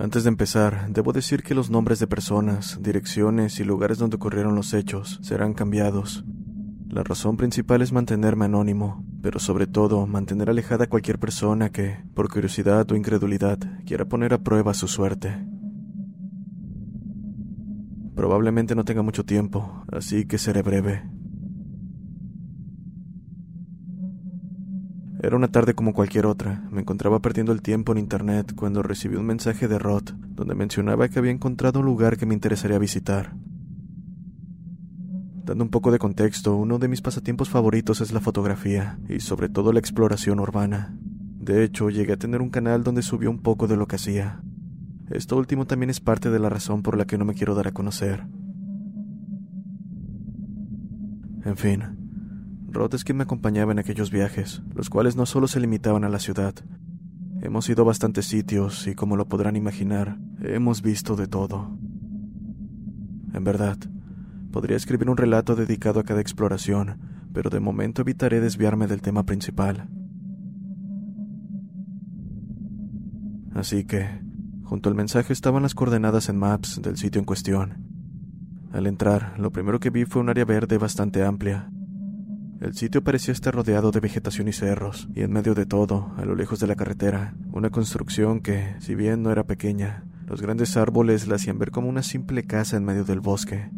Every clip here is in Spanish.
Antes de empezar, debo decir que los nombres de personas, direcciones y lugares donde ocurrieron los hechos serán cambiados. La razón principal es mantenerme anónimo, pero sobre todo mantener alejada a cualquier persona que, por curiosidad o incredulidad, quiera poner a prueba su suerte. Probablemente no tenga mucho tiempo, así que seré breve. Era una tarde como cualquier otra. Me encontraba perdiendo el tiempo en internet cuando recibí un mensaje de Roth donde mencionaba que había encontrado un lugar que me interesaría visitar. Dando un poco de contexto, uno de mis pasatiempos favoritos es la fotografía y sobre todo la exploración urbana. De hecho, llegué a tener un canal donde subí un poco de lo que hacía. Esto último también es parte de la razón por la que no me quiero dar a conocer. En fin, Rod es me acompañaba en aquellos viajes, los cuales no solo se limitaban a la ciudad. Hemos ido a bastantes sitios y, como lo podrán imaginar, hemos visto de todo. En verdad, podría escribir un relato dedicado a cada exploración, pero de momento evitaré desviarme del tema principal. Así que, junto al mensaje estaban las coordenadas en Maps del sitio en cuestión. Al entrar, lo primero que vi fue un área verde bastante amplia, el sitio parecía estar rodeado de vegetación y cerros, y en medio de todo, a lo lejos de la carretera, una construcción que, si bien no era pequeña, los grandes árboles la hacían ver como una simple casa en medio del bosque.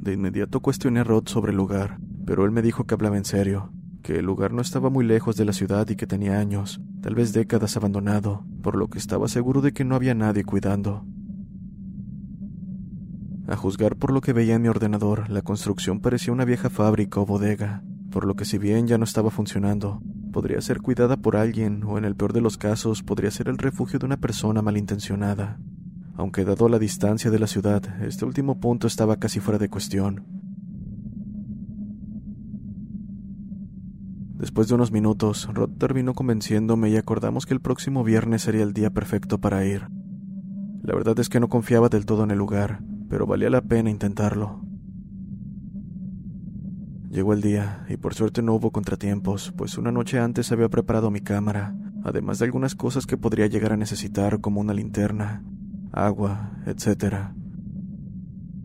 De inmediato cuestioné a Rod sobre el lugar, pero él me dijo que hablaba en serio, que el lugar no estaba muy lejos de la ciudad y que tenía años, tal vez décadas abandonado, por lo que estaba seguro de que no había nadie cuidando. A juzgar por lo que veía en mi ordenador, la construcción parecía una vieja fábrica o bodega, por lo que si bien ya no estaba funcionando, podría ser cuidada por alguien o en el peor de los casos podría ser el refugio de una persona malintencionada. Aunque dado la distancia de la ciudad, este último punto estaba casi fuera de cuestión. Después de unos minutos, Rod terminó convenciéndome y acordamos que el próximo viernes sería el día perfecto para ir. La verdad es que no confiaba del todo en el lugar, pero valía la pena intentarlo. Llegó el día, y por suerte no hubo contratiempos, pues una noche antes había preparado mi cámara, además de algunas cosas que podría llegar a necesitar, como una linterna, agua, etc.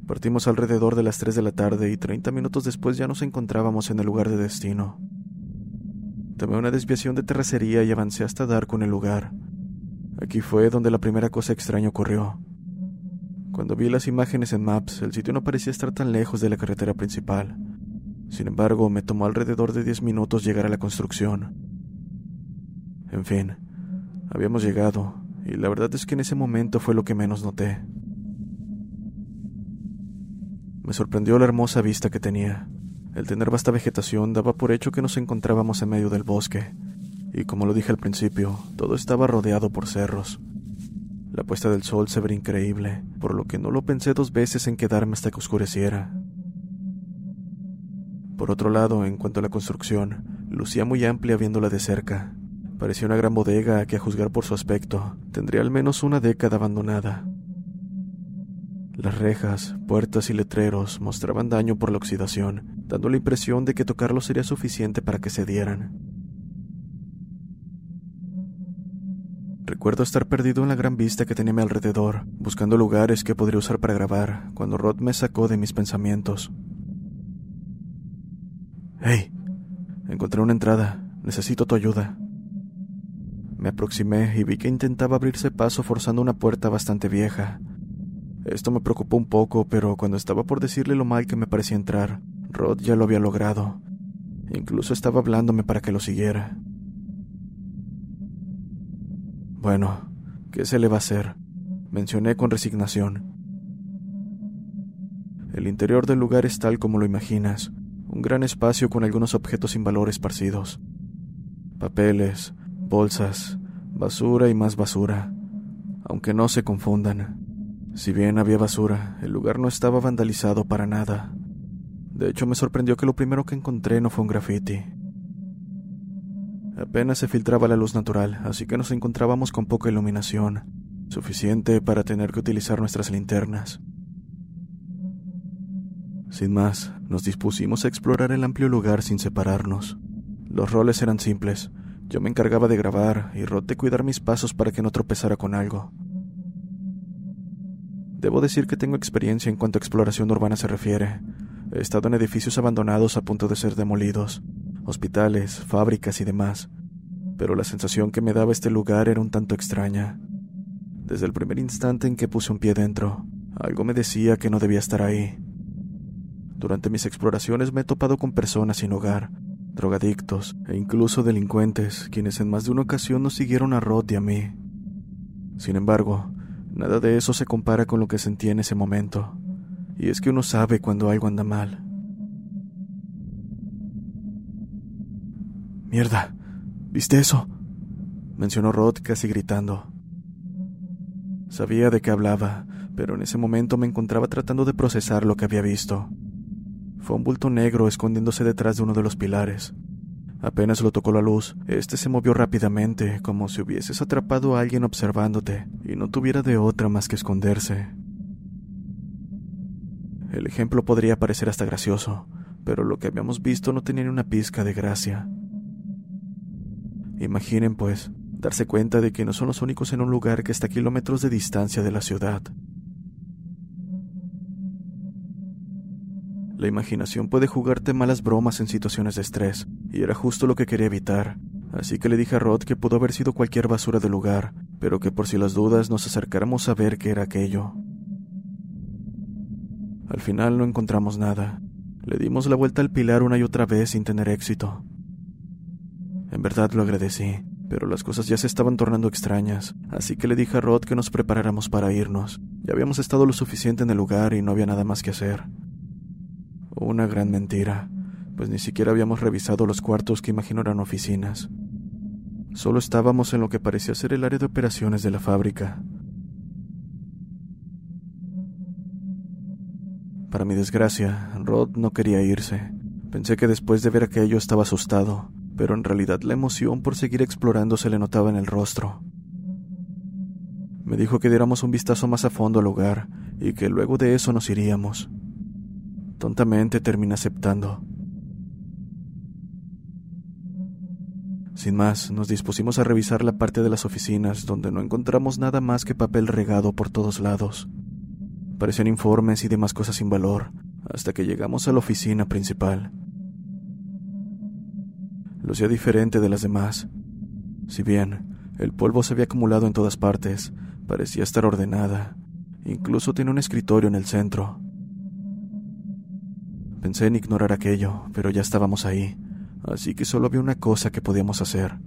Partimos alrededor de las 3 de la tarde y 30 minutos después ya nos encontrábamos en el lugar de destino. Tomé una desviación de terracería y avancé hasta dar con el lugar. Aquí fue donde la primera cosa extraña ocurrió. Cuando vi las imágenes en Maps, el sitio no parecía estar tan lejos de la carretera principal. Sin embargo, me tomó alrededor de diez minutos llegar a la construcción. En fin, habíamos llegado, y la verdad es que en ese momento fue lo que menos noté. Me sorprendió la hermosa vista que tenía. El tener vasta vegetación daba por hecho que nos encontrábamos en medio del bosque, y como lo dije al principio, todo estaba rodeado por cerros. La puesta del sol se vería increíble, por lo que no lo pensé dos veces en quedarme hasta que oscureciera. Por otro lado, en cuanto a la construcción, lucía muy amplia viéndola de cerca. Parecía una gran bodega que, a juzgar por su aspecto, tendría al menos una década abandonada. Las rejas, puertas y letreros mostraban daño por la oxidación, dando la impresión de que tocarlos sería suficiente para que se dieran. Recuerdo estar perdido en la gran vista que tenía a mi alrededor, buscando lugares que podría usar para grabar, cuando Rod me sacó de mis pensamientos. ¡Hey! Encontré una entrada. Necesito tu ayuda. Me aproximé y vi que intentaba abrirse paso forzando una puerta bastante vieja. Esto me preocupó un poco, pero cuando estaba por decirle lo mal que me parecía entrar, Rod ya lo había logrado. Incluso estaba hablándome para que lo siguiera. Bueno, ¿qué se le va a hacer? Mencioné con resignación. El interior del lugar es tal como lo imaginas, un gran espacio con algunos objetos sin valor esparcidos. Papeles, bolsas, basura y más basura, aunque no se confundan. Si bien había basura, el lugar no estaba vandalizado para nada. De hecho, me sorprendió que lo primero que encontré no fue un graffiti. Apenas se filtraba la luz natural, así que nos encontrábamos con poca iluminación, suficiente para tener que utilizar nuestras linternas. Sin más, nos dispusimos a explorar el amplio lugar sin separarnos. Los roles eran simples. Yo me encargaba de grabar y Rod de cuidar mis pasos para que no tropezara con algo. Debo decir que tengo experiencia en cuanto a exploración urbana se refiere. He estado en edificios abandonados a punto de ser demolidos, hospitales, fábricas y demás, pero la sensación que me daba este lugar era un tanto extraña. Desde el primer instante en que puse un pie dentro, algo me decía que no debía estar ahí. Durante mis exploraciones me he topado con personas sin hogar, drogadictos e incluso delincuentes, quienes en más de una ocasión nos siguieron a Rod y a mí. Sin embargo, nada de eso se compara con lo que sentí en ese momento, y es que uno sabe cuando algo anda mal. Mierda, ¿viste eso? mencionó Rod casi gritando. Sabía de qué hablaba, pero en ese momento me encontraba tratando de procesar lo que había visto. Fue un bulto negro escondiéndose detrás de uno de los pilares. Apenas lo tocó la luz, este se movió rápidamente, como si hubieses atrapado a alguien observándote y no tuviera de otra más que esconderse. El ejemplo podría parecer hasta gracioso, pero lo que habíamos visto no tenía ni una pizca de gracia. Imaginen, pues, darse cuenta de que no son los únicos en un lugar que está a kilómetros de distancia de la ciudad. La imaginación puede jugarte malas bromas en situaciones de estrés, y era justo lo que quería evitar. Así que le dije a Rod que pudo haber sido cualquier basura del lugar, pero que por si las dudas nos acercáramos a ver qué era aquello. Al final no encontramos nada. Le dimos la vuelta al pilar una y otra vez sin tener éxito. En verdad lo agradecí, pero las cosas ya se estaban tornando extrañas, así que le dije a Rod que nos preparáramos para irnos. Ya habíamos estado lo suficiente en el lugar y no había nada más que hacer. Una gran mentira, pues ni siquiera habíamos revisado los cuartos que imagino eran oficinas. Solo estábamos en lo que parecía ser el área de operaciones de la fábrica. Para mi desgracia, Rod no quería irse. Pensé que después de ver aquello estaba asustado, pero en realidad la emoción por seguir explorando se le notaba en el rostro. Me dijo que diéramos un vistazo más a fondo al lugar y que luego de eso nos iríamos. Tontamente terminé aceptando. Sin más, nos dispusimos a revisar la parte de las oficinas donde no encontramos nada más que papel regado por todos lados. Parecían informes y demás cosas sin valor, hasta que llegamos a la oficina principal. Lucía diferente de las demás. Si bien el polvo se había acumulado en todas partes, parecía estar ordenada. Incluso tiene un escritorio en el centro. Pensé en ignorar aquello, pero ya estábamos ahí, así que solo había una cosa que podíamos hacer.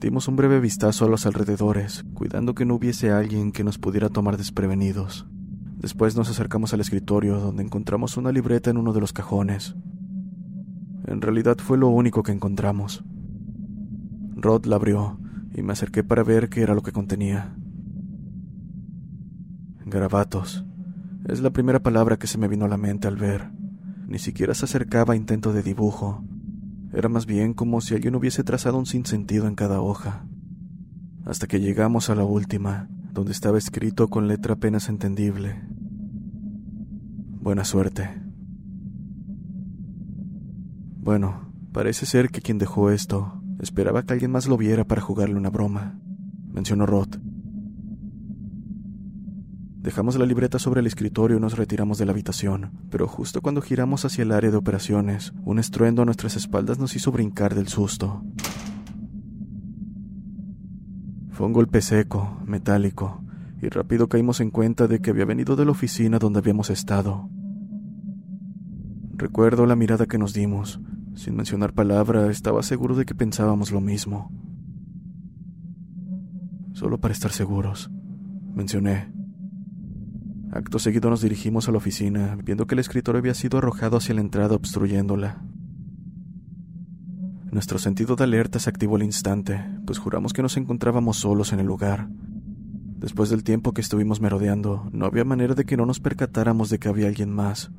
Dimos un breve vistazo a los alrededores, cuidando que no hubiese alguien que nos pudiera tomar desprevenidos. Después nos acercamos al escritorio, donde encontramos una libreta en uno de los cajones. En realidad fue lo único que encontramos. Rod la abrió y me acerqué para ver qué era lo que contenía. Garabatos. Es la primera palabra que se me vino a la mente al ver. Ni siquiera se acercaba a intento de dibujo. Era más bien como si alguien hubiese trazado un sinsentido en cada hoja. Hasta que llegamos a la última, donde estaba escrito con letra apenas entendible. Buena suerte. Bueno, parece ser que quien dejó esto esperaba que alguien más lo viera para jugarle una broma, mencionó Roth. Dejamos la libreta sobre el escritorio y nos retiramos de la habitación, pero justo cuando giramos hacia el área de operaciones, un estruendo a nuestras espaldas nos hizo brincar del susto. Fue un golpe seco, metálico, y rápido caímos en cuenta de que había venido de la oficina donde habíamos estado. Recuerdo la mirada que nos dimos. Sin mencionar palabra, estaba seguro de que pensábamos lo mismo. Solo para estar seguros, mencioné. Acto seguido nos dirigimos a la oficina, viendo que el escritorio había sido arrojado hacia la entrada obstruyéndola. Nuestro sentido de alerta se activó al instante, pues juramos que nos encontrábamos solos en el lugar. Después del tiempo que estuvimos merodeando, no había manera de que no nos percatáramos de que había alguien más.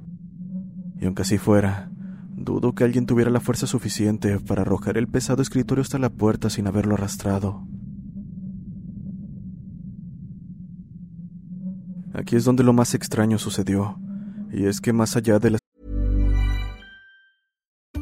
Y aunque así fuera, dudo que alguien tuviera la fuerza suficiente para arrojar el pesado escritorio hasta la puerta sin haberlo arrastrado. Aquí es donde lo más extraño sucedió, y es que más allá de las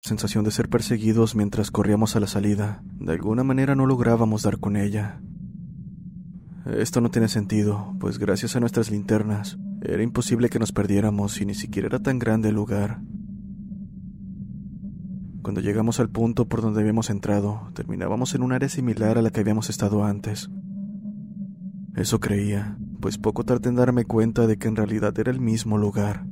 Sensación de ser perseguidos mientras corríamos a la salida. De alguna manera no lográbamos dar con ella. Esto no tiene sentido, pues gracias a nuestras linternas era imposible que nos perdiéramos y ni siquiera era tan grande el lugar. Cuando llegamos al punto por donde habíamos entrado, terminábamos en un área similar a la que habíamos estado antes. Eso creía, pues poco tardé en darme cuenta de que en realidad era el mismo lugar.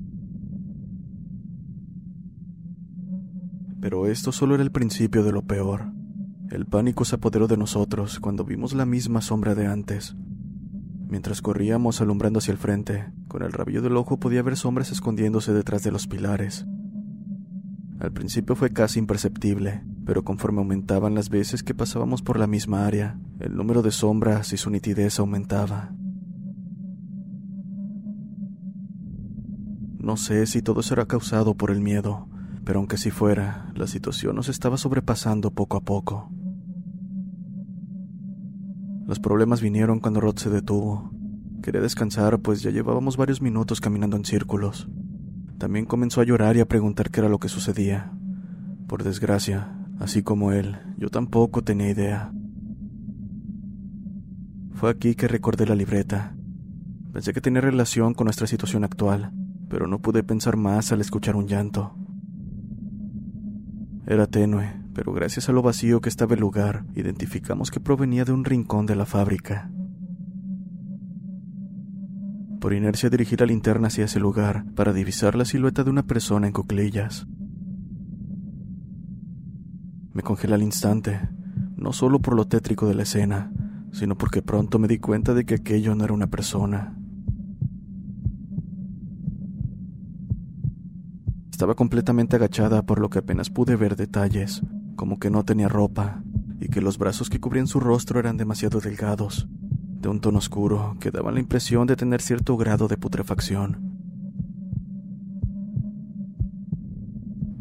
Pero esto solo era el principio de lo peor. El pánico se apoderó de nosotros cuando vimos la misma sombra de antes. Mientras corríamos alumbrando hacia el frente, con el rabillo del ojo podía ver sombras escondiéndose detrás de los pilares. Al principio fue casi imperceptible, pero conforme aumentaban las veces que pasábamos por la misma área, el número de sombras y su nitidez aumentaba. No sé si todo eso era causado por el miedo, pero aunque si fuera, la situación nos estaba sobrepasando poco a poco. Los problemas vinieron cuando Rod se detuvo. Quería descansar, pues ya llevábamos varios minutos caminando en círculos. También comenzó a llorar y a preguntar qué era lo que sucedía. Por desgracia, así como él, yo tampoco tenía idea. Fue aquí que recordé la libreta. Pensé que tenía relación con nuestra situación actual, pero no pude pensar más al escuchar un llanto. Era tenue, pero gracias a lo vacío que estaba el lugar, identificamos que provenía de un rincón de la fábrica. Por inercia dirigí la linterna hacia ese lugar para divisar la silueta de una persona en cuclillas. Me congelé al instante, no solo por lo tétrico de la escena, sino porque pronto me di cuenta de que aquello no era una persona. Estaba completamente agachada por lo que apenas pude ver detalles, como que no tenía ropa y que los brazos que cubrían su rostro eran demasiado delgados, de un tono oscuro que daban la impresión de tener cierto grado de putrefacción.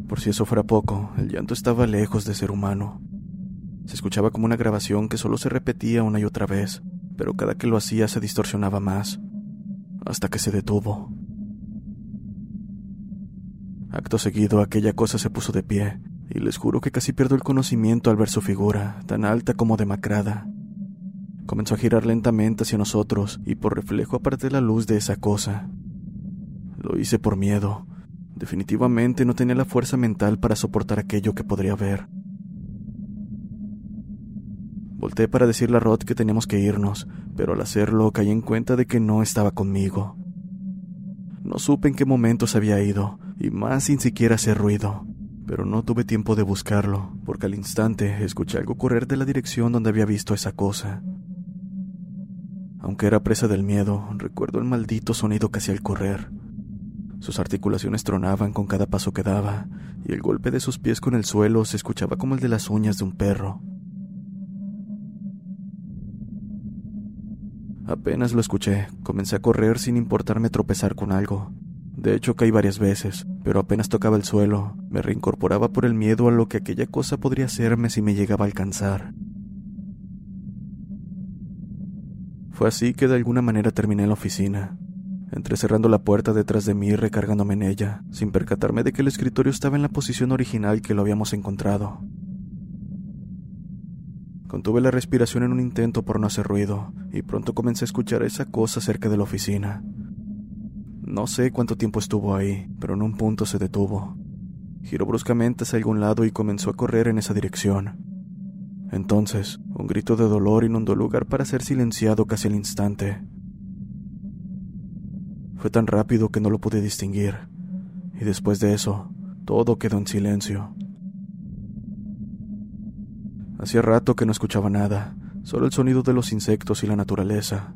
Por si eso fuera poco, el llanto estaba lejos de ser humano. Se escuchaba como una grabación que solo se repetía una y otra vez, pero cada que lo hacía se distorsionaba más, hasta que se detuvo. Acto seguido, aquella cosa se puso de pie, y les juro que casi pierdo el conocimiento al ver su figura, tan alta como demacrada. Comenzó a girar lentamente hacia nosotros, y por reflejo aparté la luz de esa cosa. Lo hice por miedo. Definitivamente no tenía la fuerza mental para soportar aquello que podría ver. Volté para decirle a Rod que teníamos que irnos, pero al hacerlo caí en cuenta de que no estaba conmigo. No supe en qué momento se había ido, y más sin siquiera hacer ruido, pero no tuve tiempo de buscarlo, porque al instante escuché algo correr de la dirección donde había visto esa cosa. Aunque era presa del miedo, recuerdo el maldito sonido que hacía al correr. Sus articulaciones tronaban con cada paso que daba, y el golpe de sus pies con el suelo se escuchaba como el de las uñas de un perro. Apenas lo escuché, comencé a correr sin importarme tropezar con algo. De hecho, caí varias veces, pero apenas tocaba el suelo, me reincorporaba por el miedo a lo que aquella cosa podría hacerme si me llegaba a alcanzar. Fue así que de alguna manera terminé en la oficina. Entré cerrando la puerta detrás de mí y recargándome en ella, sin percatarme de que el escritorio estaba en la posición original que lo habíamos encontrado. Contuve la respiración en un intento por no hacer ruido, y pronto comencé a escuchar esa cosa cerca de la oficina. No sé cuánto tiempo estuvo ahí, pero en un punto se detuvo. Giró bruscamente hacia algún lado y comenzó a correr en esa dirección. Entonces, un grito de dolor inundó el lugar para ser silenciado casi al instante. Fue tan rápido que no lo pude distinguir, y después de eso, todo quedó en silencio. Hacía rato que no escuchaba nada, solo el sonido de los insectos y la naturaleza.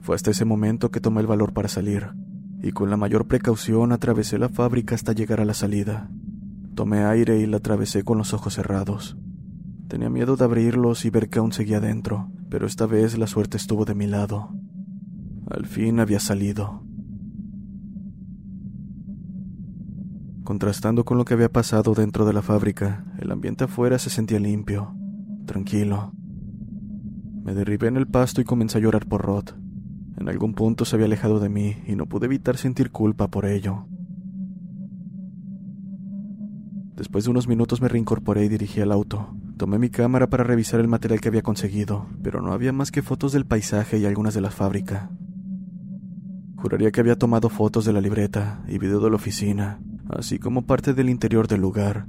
Fue hasta ese momento que tomé el valor para salir, y con la mayor precaución atravesé la fábrica hasta llegar a la salida. Tomé aire y la atravesé con los ojos cerrados. Tenía miedo de abrirlos y ver que aún seguía dentro, pero esta vez la suerte estuvo de mi lado. Al fin había salido. Contrastando con lo que había pasado dentro de la fábrica, el ambiente afuera se sentía limpio, tranquilo. Me derribé en el pasto y comencé a llorar por Rod. En algún punto se había alejado de mí y no pude evitar sentir culpa por ello. Después de unos minutos me reincorporé y dirigí al auto. Tomé mi cámara para revisar el material que había conseguido, pero no había más que fotos del paisaje y algunas de la fábrica. Juraría que había tomado fotos de la libreta y video de la oficina, así como parte del interior del lugar,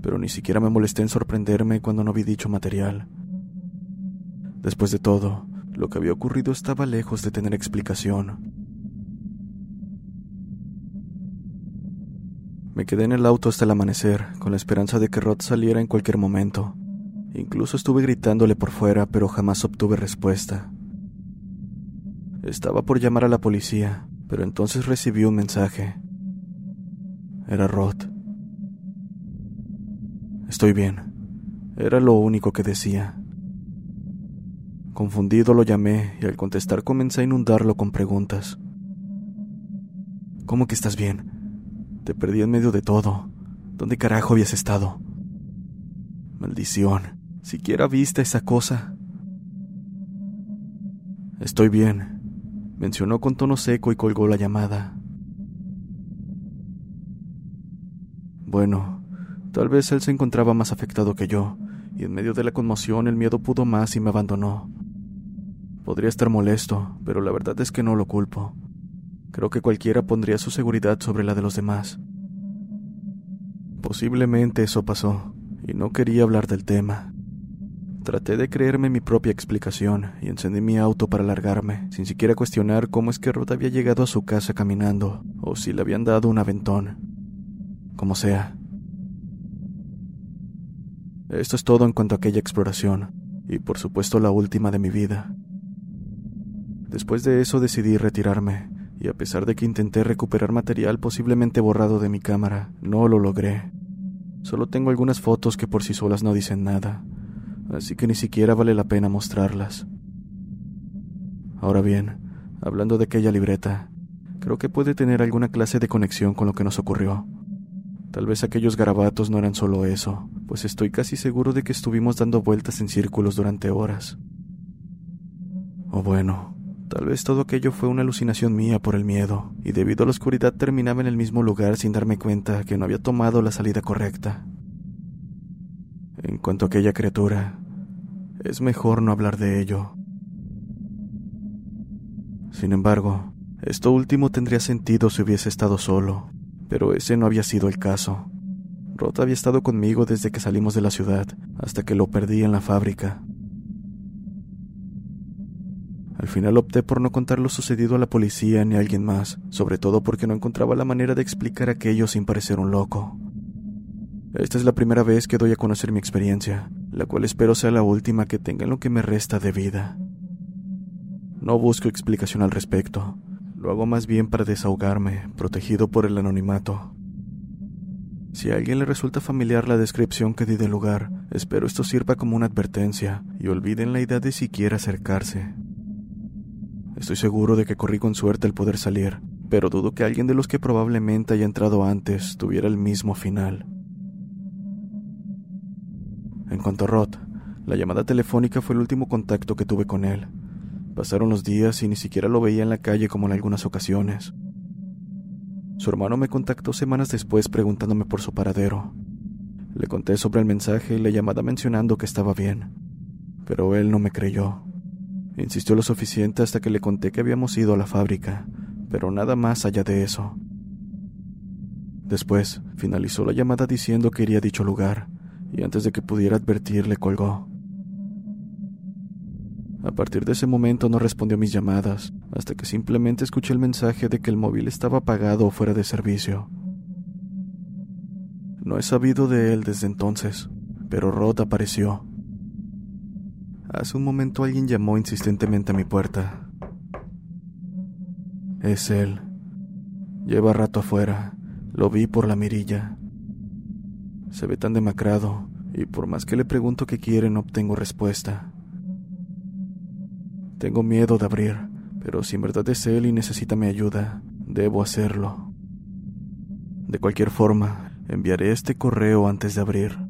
pero ni siquiera me molesté en sorprenderme cuando no vi dicho material. Después de todo, lo que había ocurrido estaba lejos de tener explicación. Me quedé en el auto hasta el amanecer, con la esperanza de que Rod saliera en cualquier momento. Incluso estuve gritándole por fuera, pero jamás obtuve respuesta. Estaba por llamar a la policía, pero entonces recibí un mensaje. Era Rod. Estoy bien. Era lo único que decía. Confundido lo llamé y al contestar comencé a inundarlo con preguntas. ¿Cómo que estás bien? Te perdí en medio de todo. ¿Dónde carajo habías estado? Maldición. ¿Siquiera viste esa cosa? Estoy bien, mencionó con tono seco y colgó la llamada. Bueno, tal vez él se encontraba más afectado que yo, y en medio de la conmoción el miedo pudo más y me abandonó. Podría estar molesto, pero la verdad es que no lo culpo. Creo que cualquiera pondría su seguridad sobre la de los demás. Posiblemente eso pasó, y no quería hablar del tema. Traté de creerme mi propia explicación y encendí mi auto para largarme, sin siquiera cuestionar cómo es que Rod había llegado a su casa caminando, o si le habían dado un aventón como sea. Esto es todo en cuanto a aquella exploración, y por supuesto la última de mi vida. Después de eso decidí retirarme, y a pesar de que intenté recuperar material posiblemente borrado de mi cámara, no lo logré. Solo tengo algunas fotos que por sí solas no dicen nada, así que ni siquiera vale la pena mostrarlas. Ahora bien, hablando de aquella libreta, creo que puede tener alguna clase de conexión con lo que nos ocurrió. Tal vez aquellos garabatos no eran solo eso, pues estoy casi seguro de que estuvimos dando vueltas en círculos durante horas. O bueno, tal vez todo aquello fue una alucinación mía por el miedo, y debido a la oscuridad terminaba en el mismo lugar sin darme cuenta que no había tomado la salida correcta. En cuanto a aquella criatura, es mejor no hablar de ello. Sin embargo, Esto último tendría sentido si hubiese estado solo, pero ese no había sido el caso. Rod había estado conmigo desde que salimos de la ciudad hasta que lo perdí en la fábrica. Al final opté por no contar lo sucedido a la policía ni a alguien más, sobre todo porque no encontraba la manera de explicar aquello sin parecer un loco. Esta es la primera vez que doy a conocer mi experiencia, la cual espero sea la última que tenga en lo que me resta de vida. No busco explicación al respecto, lo hago más bien para desahogarme, protegido por el anonimato. Si a alguien le resulta familiar la descripción que di del lugar, espero esto sirva como una advertencia y olviden la idea de siquiera acercarse. Estoy seguro de que corrí con suerte el poder salir, pero dudo que alguien de los que probablemente haya entrado antes tuviera el mismo final. En cuanto a Rod, la llamada telefónica fue el último contacto que tuve con él. Pasaron los días y ni siquiera lo veía en la calle como en algunas ocasiones. Su hermano me contactó semanas después preguntándome por su paradero. Le conté sobre el mensaje y la llamada mencionando que estaba bien, pero él no me creyó. Insistió lo suficiente hasta que le conté que habíamos ido a la fábrica, pero nada más allá de eso. Después, finalizó la llamada diciendo que iría a dicho lugar, y antes de que pudiera advertir le colgó. A partir de ese momento no respondió mis llamadas, hasta que simplemente escuché el mensaje de que el móvil estaba apagado o fuera de servicio. No he sabido de él desde entonces, pero Rod apareció. Hace un momento alguien llamó insistentemente a mi puerta. Es él. Lleva rato afuera. Lo vi por la mirilla. Se ve tan demacrado, y por más que le pregunto qué quiere no obtengo respuesta. Tengo miedo de abrir, pero si en verdad es él y necesita mi ayuda, debo hacerlo. De cualquier forma, enviaré este correo antes de abrir.